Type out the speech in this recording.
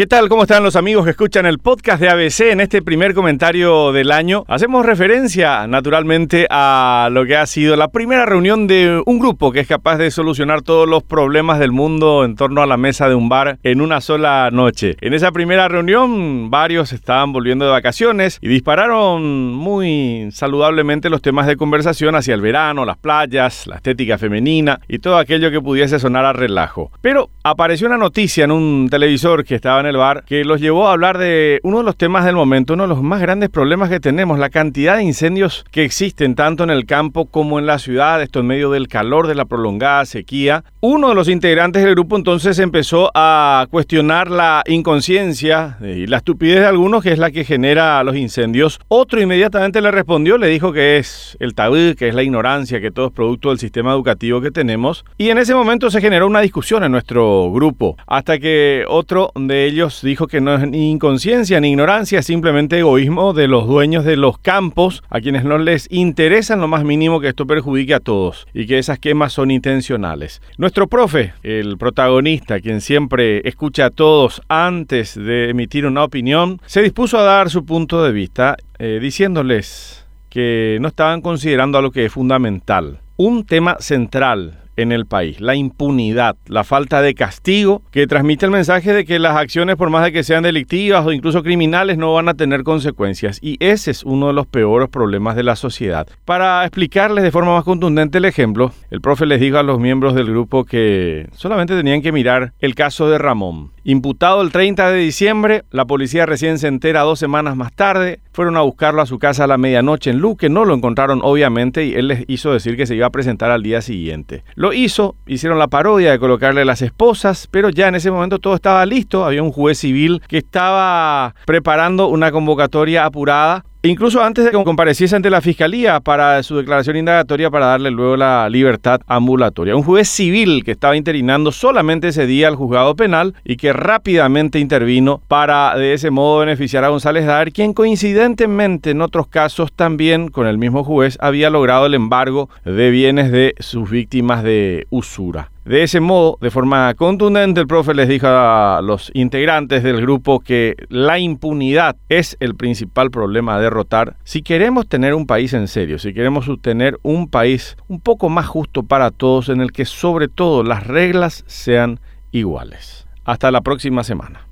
¿Qué tal? ¿Cómo están los amigos que escuchan el podcast de ABC en este primer comentario del año? Hacemos referencia naturalmente a lo que ha sido la primera reunión de un grupo que es capaz de solucionar todos los problemas del mundo en torno a la mesa de un bar en una sola noche. En esa primera reunión varios estaban volviendo de vacaciones y dispararon muy saludablemente los temas de conversación hacia el verano, las playas, la estética femenina y todo aquello que pudiese sonar a relajo. Pero apareció una noticia en un televisor que estaba en el bar que los llevó a hablar de uno de los temas del momento, uno de los más grandes problemas que tenemos, la cantidad de incendios que existen tanto en el campo como en la ciudad, esto en medio del calor de la prolongada sequía. Uno de los integrantes del grupo entonces empezó a cuestionar la inconsciencia y la estupidez de algunos, que es la que genera los incendios. Otro inmediatamente le respondió, le dijo que es el tabú, que es la ignorancia, que todo es producto del sistema educativo que tenemos. Y en ese momento se generó una discusión en nuestro grupo, hasta que otro de ellos dijo que no es ni inconsciencia ni ignorancia, simplemente egoísmo de los dueños de los campos, a quienes no les interesa lo más mínimo que esto perjudique a todos y que esas quemas son intencionales. Nuestro profe, el protagonista, quien siempre escucha a todos antes de emitir una opinión, se dispuso a dar su punto de vista eh, diciéndoles que no estaban considerando algo que es fundamental, un tema central en el país. La impunidad, la falta de castigo que transmite el mensaje de que las acciones, por más de que sean delictivas o incluso criminales, no van a tener consecuencias. Y ese es uno de los peores problemas de la sociedad. Para explicarles de forma más contundente el ejemplo, el profe les dijo a los miembros del grupo que solamente tenían que mirar el caso de Ramón. Imputado el 30 de diciembre, la policía recién se entera dos semanas más tarde, fueron a buscarlo a su casa a la medianoche en Luque, no lo encontraron obviamente y él les hizo decir que se iba a presentar al día siguiente. Lo hizo, hicieron la parodia de colocarle las esposas, pero ya en ese momento todo estaba listo, había un juez civil que estaba preparando una convocatoria apurada Incluso antes de que compareciese ante la fiscalía para su declaración indagatoria para darle luego la libertad ambulatoria. Un juez civil que estaba interinando solamente ese día al juzgado penal y que rápidamente intervino para de ese modo beneficiar a González Dar, quien coincidentemente en otros casos también con el mismo juez había logrado el embargo de bienes de sus víctimas de usura. De ese modo, de forma contundente, el profe les dijo a los integrantes del grupo que la impunidad es el principal problema a derrotar si queremos tener un país en serio, si queremos tener un país un poco más justo para todos en el que sobre todo las reglas sean iguales. Hasta la próxima semana.